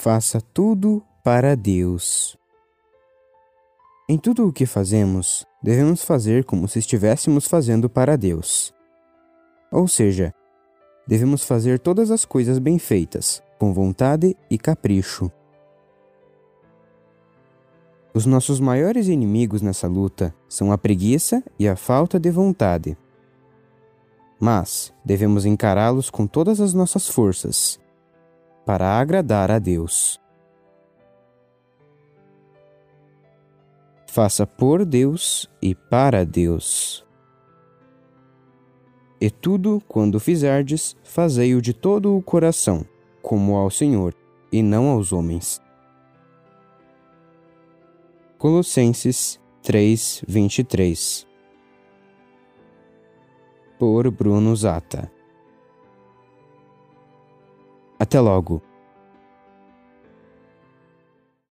Faça tudo para Deus. Em tudo o que fazemos, devemos fazer como se estivéssemos fazendo para Deus. Ou seja, devemos fazer todas as coisas bem feitas, com vontade e capricho. Os nossos maiores inimigos nessa luta são a preguiça e a falta de vontade. Mas devemos encará-los com todas as nossas forças para agradar a Deus. Faça por Deus e para Deus. E tudo, quando fizerdes, fazei-o de todo o coração, como ao Senhor, e não aos homens. Colossenses 3, 23 Por Bruno Zata Até logo!